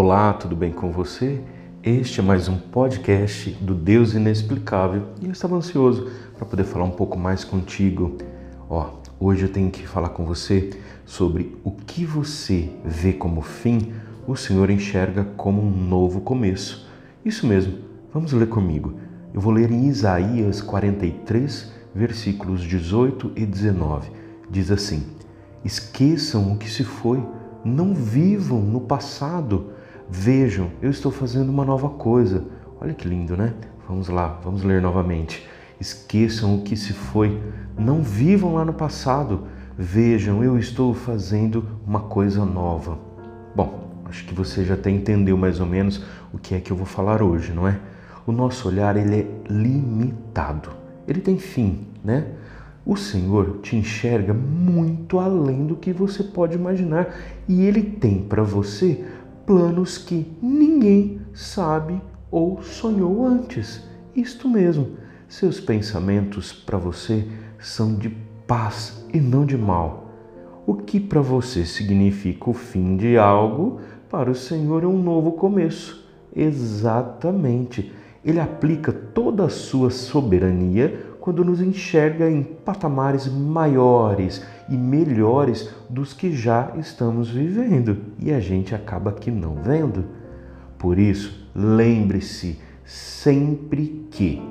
Olá, tudo bem com você? Este é mais um podcast do Deus Inexplicável e eu estava ansioso para poder falar um pouco mais contigo. Ó, hoje eu tenho que falar com você sobre o que você vê como fim, o Senhor enxerga como um novo começo. Isso mesmo, vamos ler comigo. Eu vou ler em Isaías 43, versículos 18 e 19. Diz assim: Esqueçam o que se foi, não vivam no passado Vejam, eu estou fazendo uma nova coisa. Olha que lindo, né? Vamos lá, vamos ler novamente. Esqueçam o que se foi, não vivam lá no passado. Vejam, eu estou fazendo uma coisa nova. Bom, acho que você já até entendeu mais ou menos o que é que eu vou falar hoje, não é? O nosso olhar ele é limitado. Ele tem fim, né? O Senhor te enxerga muito além do que você pode imaginar e ele tem para você planos que ninguém sabe ou sonhou antes. Isto mesmo, seus pensamentos para você são de paz e não de mal. O que para você significa o fim de algo, para o Senhor é um novo começo. Exatamente. Ele aplica toda a sua soberania quando nos enxerga em patamares maiores e melhores dos que já estamos vivendo e a gente acaba aqui não vendo. Por isso, lembre-se sempre que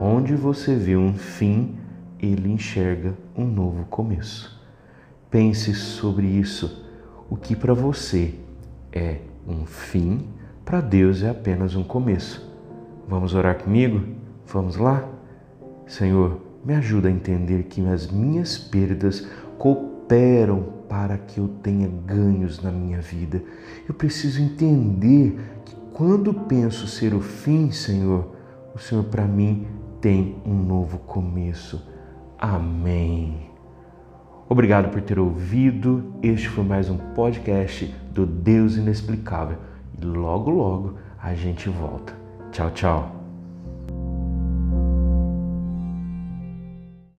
onde você vê um fim, ele enxerga um novo começo. Pense sobre isso. O que para você é um fim, para Deus é apenas um começo. Vamos orar comigo? Vamos lá? Senhor, me ajuda a entender que as minhas perdas cooperam para que eu tenha ganhos na minha vida. Eu preciso entender que quando penso ser o fim, Senhor, o Senhor para mim tem um novo começo. Amém. Obrigado por ter ouvido. Este foi mais um podcast do Deus Inexplicável. E logo, logo a gente volta. Tchau, tchau.